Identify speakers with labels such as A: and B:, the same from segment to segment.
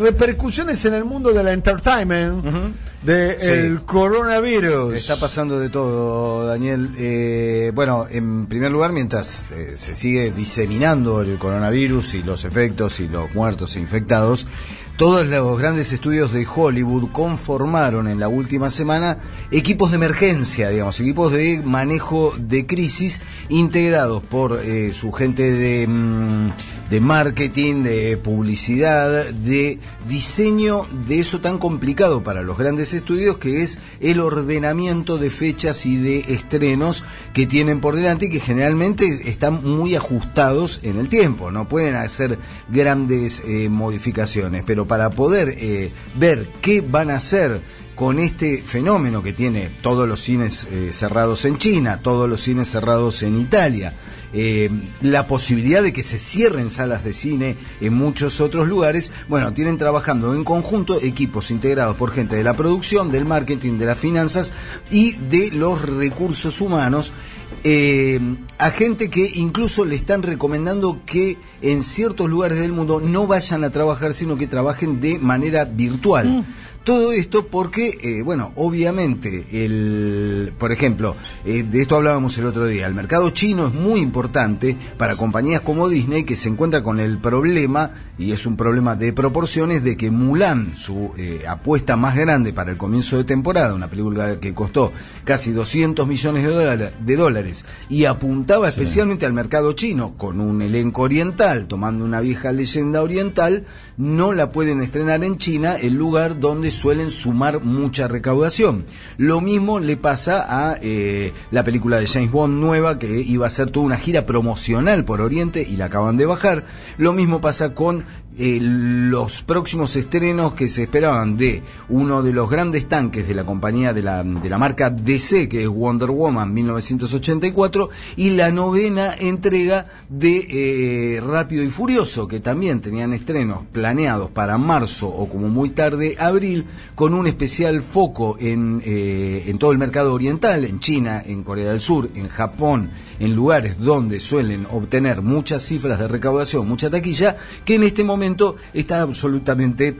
A: repercusiones en el mundo del entertainment del coronavirus.
B: Está pasando de todo, Daniel. Eh, bueno, en primer lugar, mientras eh, se sigue diseminando el coronavirus y los efectos y los muertos e infectados, todos los grandes estudios de Hollywood conformaron en la última semana equipos de emergencia, digamos, equipos de manejo de crisis integrados por eh, su gente de, mm, de marketing, de publicidad, de diseño de eso tan complicado para los grandes estudios que es el ordenamiento de fechas y de estrenos que tienen por delante y que generalmente están muy ajustados en el tiempo, no pueden hacer grandes eh, modificaciones, pero para poder eh, ver qué van a hacer con este fenómeno que tiene todos los cines eh, cerrados en China, todos los cines cerrados en Italia, eh, la posibilidad de que se cierren salas de cine en muchos otros lugares, bueno, tienen trabajando en conjunto equipos integrados por gente de la producción, del marketing, de las finanzas y de los recursos humanos eh, a gente que incluso le están recomendando que en ciertos lugares del mundo no vayan a trabajar, sino que trabajen de manera virtual. Mm. Todo esto porque, eh, bueno, obviamente, el, por ejemplo, eh, de esto hablábamos el otro día, el mercado chino es muy importante para compañías como Disney que se encuentra con el problema, y es un problema de proporciones, de que Mulan, su eh, apuesta más grande para el comienzo de temporada, una película que costó casi 200 millones de, dólares, y apuntaba especialmente al mercado chino con un elenco oriental, tomando una vieja leyenda oriental, no la pueden estrenar en China, el lugar donde suelen sumar mucha recaudación. Lo mismo le pasa a eh, la película de James Bond nueva que iba a ser toda una gira promocional por Oriente y la acaban de bajar. Lo mismo pasa con eh, los próximos estrenos que se esperaban de uno de los grandes tanques de la compañía de la, de la marca DC, que es Wonder Woman 1984, y la novena entrega de eh, Rápido y Furioso, que también tenían estrenos planeados para marzo o como muy tarde abril, con un especial foco en, eh, en todo el mercado oriental, en China, en Corea del Sur, en Japón, en lugares donde suelen obtener muchas cifras de recaudación, mucha taquilla, que en este momento está absolutamente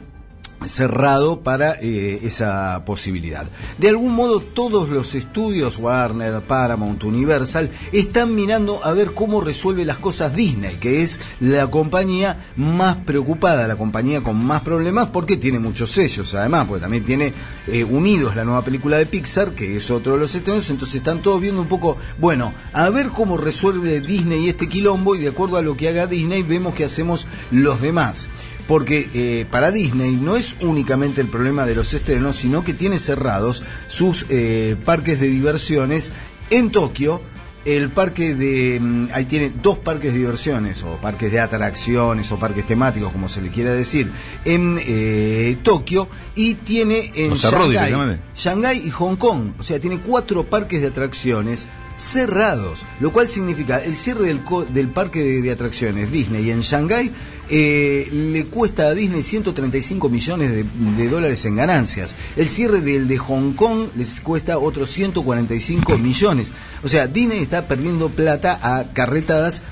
B: cerrado para eh, esa posibilidad. De algún modo todos los estudios Warner, Paramount, Universal están mirando a ver cómo resuelve las cosas Disney, que es la compañía más preocupada, la compañía con más problemas porque tiene muchos sellos además, porque también tiene eh, Unidos la nueva película de Pixar, que es otro de los estrenos, entonces están todos viendo un poco, bueno, a ver cómo resuelve Disney este quilombo y de acuerdo a lo que haga Disney vemos que hacemos los demás porque eh, para Disney no es únicamente el problema de los estrenos, sino que tiene cerrados sus eh, parques de diversiones en Tokio. El parque de. Mm, ahí tiene dos parques de diversiones, o parques de atracciones, o parques temáticos, como se le quiera decir, en eh, Tokio, y tiene en Shanghái, Shanghái y Hong Kong. O sea, tiene cuatro parques de atracciones cerrados, lo cual significa el cierre del, del parque de, atracciones Disney en Shanghái eh, le cuesta a Disney 135 millones de, de, dólares en ganancias. El cierre del de Hong Kong les cuesta otros 145 millones. O sea, Disney está perdiendo plata a carretadas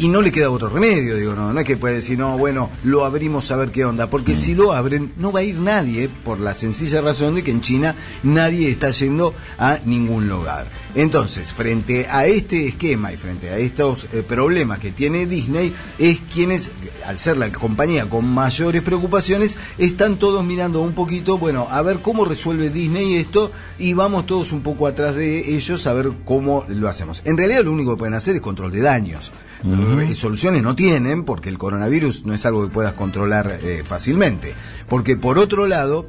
B: y no le queda otro remedio, digo, no, no es que puede decir, no, bueno, lo abrimos a ver qué onda, porque si lo abren no va a ir nadie, por la sencilla razón de que en China nadie está yendo a ningún lugar. Entonces, frente a este esquema y frente a estos eh, problemas que tiene Disney, es quienes, al ser la compañía con mayores preocupaciones, están todos mirando un poquito, bueno, a ver cómo resuelve Disney esto y vamos todos un poco atrás de ellos a ver cómo lo hacemos. En realidad lo único que pueden hacer es control de daños. Soluciones no tienen porque el coronavirus no es algo que puedas controlar eh, fácilmente. Porque por otro lado,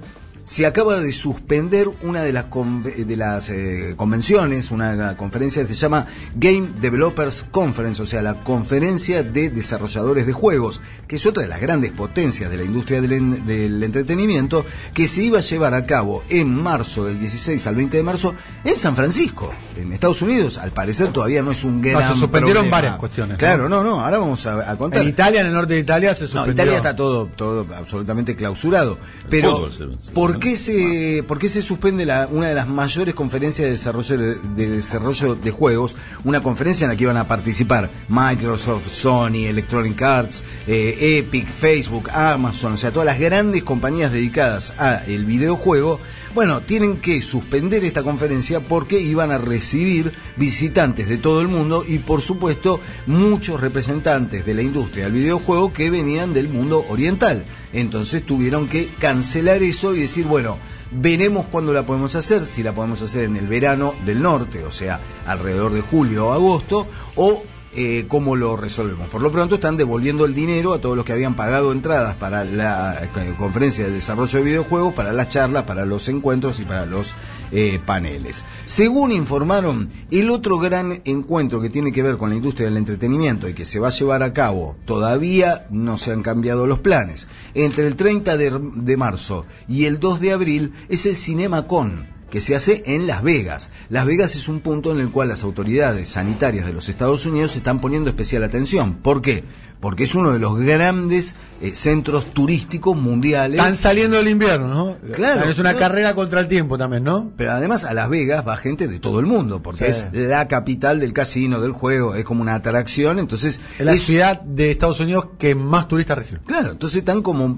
B: se acaba de suspender una de las, de las eh, convenciones, una conferencia que se llama Game Developers Conference, o sea, la conferencia de desarrolladores de juegos, que es otra de las grandes potencias de la industria del, del entretenimiento, que se iba a llevar a cabo en marzo, del 16 al 20 de marzo, en San Francisco, en Estados Unidos. Al parecer todavía no es un gran.
A: se suspendieron varias cuestiones.
B: Claro, no, no, ahora vamos a, contar.
A: En Italia, en el norte de Italia, se suspendió.
B: No, Italia está todo, todo absolutamente clausurado. Pero, ¿por se, por qué se suspende la, una de las mayores conferencias de desarrollo de, desarrollo de juegos? Una conferencia en la que iban a participar Microsoft, Sony, Electronic Arts, eh, Epic, Facebook, Amazon, o sea, todas las grandes compañías dedicadas a el videojuego. Bueno, tienen que suspender esta conferencia porque iban a recibir visitantes de todo el mundo y por supuesto muchos representantes de la industria del videojuego que venían del mundo oriental. Entonces tuvieron que cancelar eso y decir, bueno, veremos cuándo la podemos hacer, si la podemos hacer en el verano del norte, o sea, alrededor de julio o agosto, o eh, cómo lo resolvemos. Por lo pronto están devolviendo el dinero a todos los que habían pagado entradas para la eh, conferencia de desarrollo de videojuegos, para las charlas, para los encuentros y para los eh, paneles. Según informaron, el otro gran encuentro que tiene que ver con la industria del entretenimiento y que se va a llevar a cabo, todavía no se han cambiado los planes. Entre el 30 de, de marzo y el 2 de abril es el CinemaCon que se hace en Las Vegas. Las Vegas es un punto en el cual las autoridades sanitarias de los Estados Unidos están poniendo especial atención. ¿Por qué? Porque es uno de los grandes eh, centros turísticos mundiales.
A: Están saliendo del invierno, ¿no? Claro. es una carrera contra el tiempo también, ¿no?
B: Pero además a Las Vegas va gente de todo el mundo, porque es la capital del casino, del juego, es como una atracción, entonces...
A: Es la ciudad de Estados Unidos que más turistas recibe.
B: Claro, entonces están como,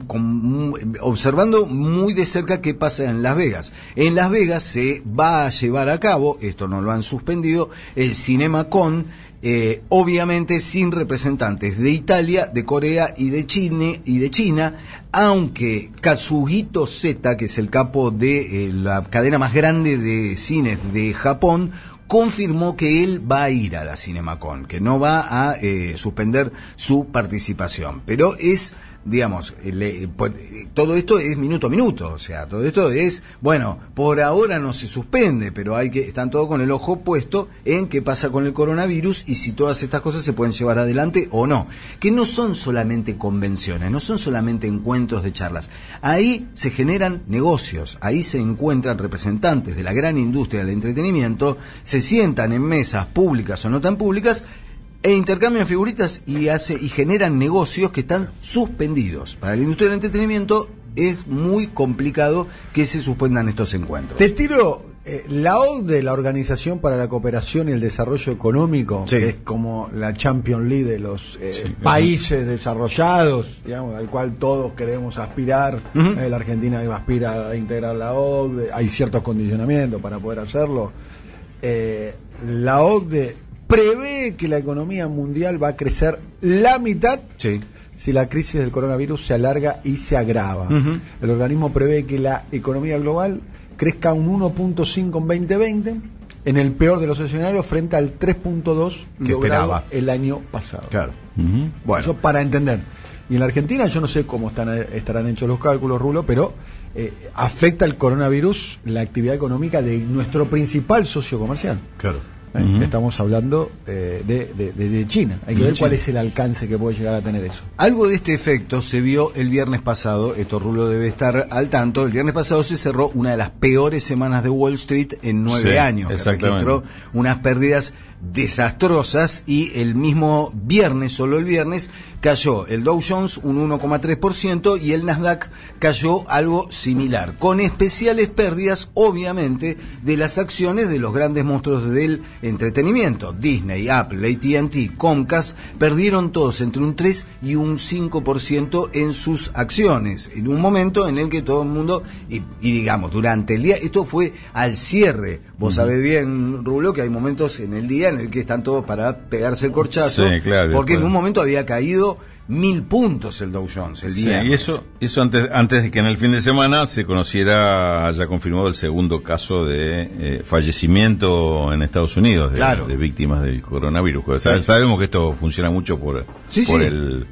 B: observando muy de cerca qué pasa en Las Vegas. En Las Vegas se va a llevar a cabo, esto no lo han suspendido, el Cinema Con, eh, obviamente sin representantes de Italia, de Corea y de China, y de China aunque Kazuhito Z, que es el capo de eh, la cadena más grande de cines de Japón, confirmó que él va a ir a la CinemaCon, que no va a eh, suspender su participación. Pero es digamos, eh, pues, todo esto es minuto a minuto, o sea, todo esto es, bueno, por ahora no se suspende, pero hay que, están todos con el ojo puesto en qué pasa con el coronavirus y si todas estas cosas se pueden llevar adelante o no, que no son solamente convenciones, no son solamente encuentros de charlas, ahí se generan negocios, ahí se encuentran representantes de la gran industria del entretenimiento, se sientan en mesas públicas o no tan públicas e intercambian figuritas y hace y generan negocios que están suspendidos. Para la industria del entretenimiento es muy complicado que se suspendan estos encuentros.
A: Te tiro eh, la OCDE, la Organización para la Cooperación y el Desarrollo Económico, que es como la Champion League de los eh, países desarrollados, digamos, al cual todos queremos aspirar. Eh, la Argentina aspira a integrar la OCDE, hay ciertos condicionamientos para poder hacerlo. la OCDE prevé que la economía mundial va a crecer la mitad si la crisis del coronavirus se alarga y se agrava. El organismo prevé que la economía global crezca un 1.5 en 2020, en el peor de los escenarios, frente al 3.2 que esperaba el año pasado.
B: Claro.
A: Bueno, eso para entender. Y en la Argentina yo no sé cómo están, estarán hechos los cálculos, Rulo, pero eh, afecta el coronavirus la actividad económica de nuestro principal socio comercial.
B: Claro.
A: Estamos hablando eh, de, China. Hay que ver cuál es el alcance que puede llegar a tener eso.
B: Algo de este efecto se vio el viernes pasado. Esto Rulo debe estar al tanto. El viernes pasado se cerró una de las peores semanas de Wall Street en nueve años. registró unas pérdidas desastrosas y el mismo viernes, solo el viernes, cayó el Dow Jones un 1,3% y el Nasdaq cayó algo similar, con especiales pérdidas, obviamente, de las acciones de los grandes monstruos del entretenimiento. Disney, Apple, ATT, Comcast perdieron todos entre un 3 y un 5% en sus acciones, en un momento en el que todo el mundo, y, digamos, durante el día, esto fue al cierre. Vos sabés bien, Rulo, que hay momentos en el día en el que están todos para pegarse el corchazo, porque en un momento había caído mil puntos el Dow Jones el día.
C: Sí, y eso, eso antes, antes de que en el fin de semana se conociera, haya confirmado el segundo caso de eh, fallecimiento en Estados Unidos de, víctimas del coronavirus. Sabemos que esto funciona mucho por, por el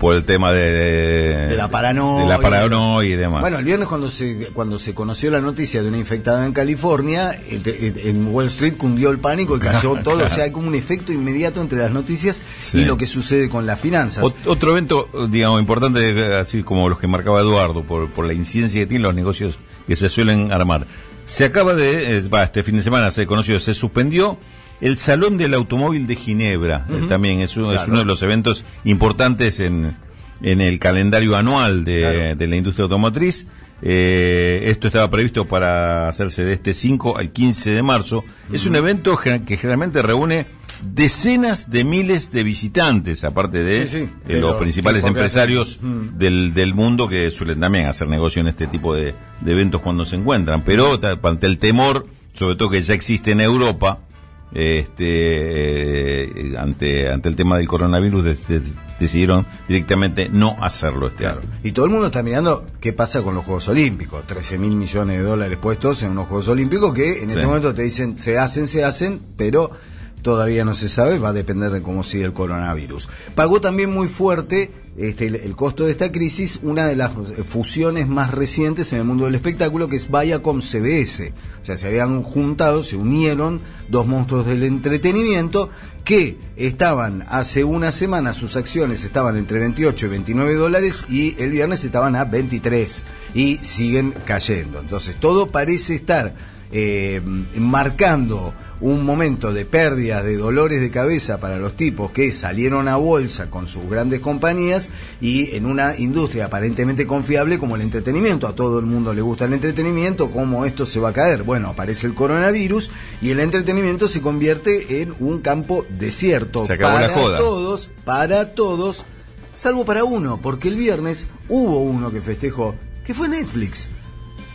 C: por el tema de,
B: de, la paranoia.
C: De la paranoia y demás.
B: Bueno, el viernes cuando se, cuando se conoció la noticia de una infectada en California, en Wall Street cundió el pánico y cayó todo. O sea, hay como un efecto inmediato entre las noticias y lo que sucede con las finanzas.
C: otro evento, digamos, importante, así como los que marcaba Eduardo, por, por la incidencia que tienen los negocios que se suelen armar. Se acaba de, va, este fin de semana se conoció, se suspendió el Salón del Automóvil de Ginebra, eh, también es, uno de los eventos importantes en, en el calendario anual de, la industria automotriz. Eh, esto estaba previsto para hacerse de este 5 al 15 de marzo. Es un evento que generalmente reúne decenas de miles de visitantes, aparte de, eh, los principales empresarios del, del, mundo que suelen también hacer negocio en este tipo de, eventos cuando se encuentran. Pero ante el temor, sobre todo que ya existe en Europa, este, eh, ante, ante el tema del coronavirus, decidieron directamente no hacerlo este año.
B: Y todo el mundo está mirando qué pasa con los Juegos Olímpicos. 13 mil millones de dólares puestos en unos Juegos Olímpicos que en este momento te dicen se hacen, se hacen, pero todavía no se sabe, va a depender de cómo sigue el coronavirus. Pagó también muy fuerte este, el, costo de esta crisis una de las fusiones más recientes en el mundo del espectáculo, que es Viacom CBS. O sea, se habían juntado, se unieron dos monstruos del entretenimiento que estaban hace una semana, sus acciones estaban entre 28 y 29 dólares y el viernes estaban a 23 y siguen cayendo. Entonces, todo parece estar eh, marcando un momento de pérdida, de dolores de cabeza para los tipos que salieron a bolsa con sus grandes compañías y en una industria aparentemente confiable como el entretenimiento. A todo el mundo le gusta el entretenimiento, ¿cómo esto se va a caer? Bueno, aparece el coronavirus y el entretenimiento se convierte en un campo desierto para todos, para todos, salvo para uno, porque el viernes hubo uno que festejó, que fue Netflix.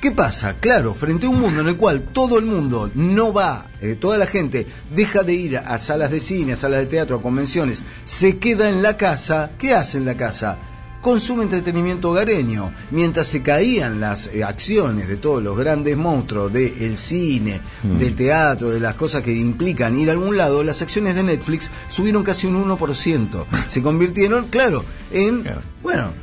B: ¿Qué pasa? Claro, frente a un mundo en el cual todo el mundo no va, eh, toda la gente deja de ir a salas de cine, a salas de teatro, a convenciones, se queda en la casa, ¿qué hace en la casa? Consume entretenimiento hogareño. Mientras se caían las eh, acciones de todos los grandes monstruos del cine, mm. del teatro, de las cosas que implican ir a algún lado, las acciones de Netflix subieron casi un 1%. Se convirtieron, claro, en, bueno,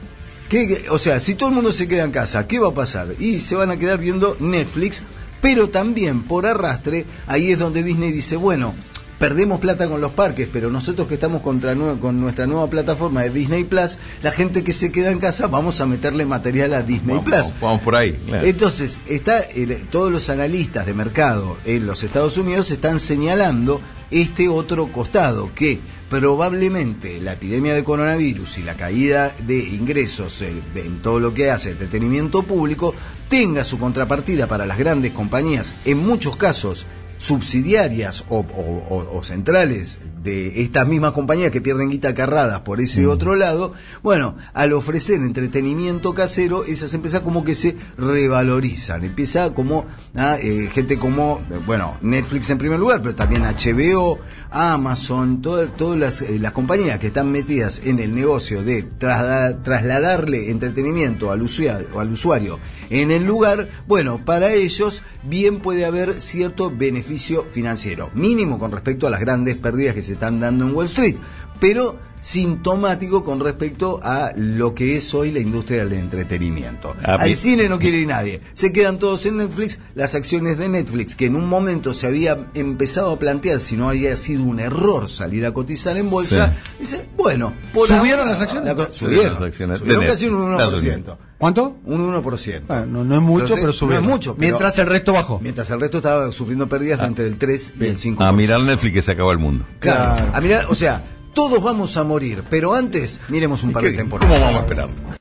B: o sea, si todo el mundo se queda en casa, ¿qué va a pasar? Y se van a quedar viendo Netflix, pero también por arrastre, ahí es donde Disney dice, bueno, perdemos plata con los parques, pero nosotros que estamos contra, con nuestra nueva plataforma de Disney Plus, la gente que se queda en casa, vamos a meterle material a Disney Plus.
C: Vamos, por ahí.
B: Entonces, está todos los analistas de mercado en los Estados Unidos están señalando este otro costado, que probablemente la epidemia de coronavirus y la caída de ingresos en todo lo que hace entretenimiento público tenga su contrapartida para las grandes compañías, en muchos casos subsidiarias o, centrales de estas mismas compañías que pierden guita carradas por ese mm. otro lado, bueno, al ofrecer entretenimiento casero, esas empresas como que se revalorizan. Empieza como a, eh, gente como, bueno, Netflix en primer lugar, pero también HBO, Amazon, todas, todas las, eh, las compañías que están metidas en el negocio de trasladarle entretenimiento al usuario, al usuario en el lugar, bueno, para ellos bien puede haber cierto beneficio financiero, mínimo con respecto a las grandes pérdidas que se están dando en Wall Street, pero sintomático con respecto a lo que es hoy la industria del entretenimiento. Ah, Al cine no quiere ir nadie. Se quedan todos en Netflix. Las acciones de Netflix, que en un momento se había empezado a plantear si no había sido un error salir a cotizar en bolsa, dice, bueno,
A: ¿subieron las acciones?
B: subieron, las acciones. subieron casi un 1%.
A: ¿Cuánto?
B: Un 1%.
A: Ah, no, es mucho, pero subió.
B: No es mucho.
A: mientras el resto bajó.
B: Mientras el resto estaba sufriendo pérdidas ah. entre el 3 y el 5%.
C: A mirar Netflix que se acabó el mundo.
B: Claro. A mirar, o sea, todos vamos a morir, pero antes miremos un par de temporadas.
C: ¿Cómo vamos a esperar?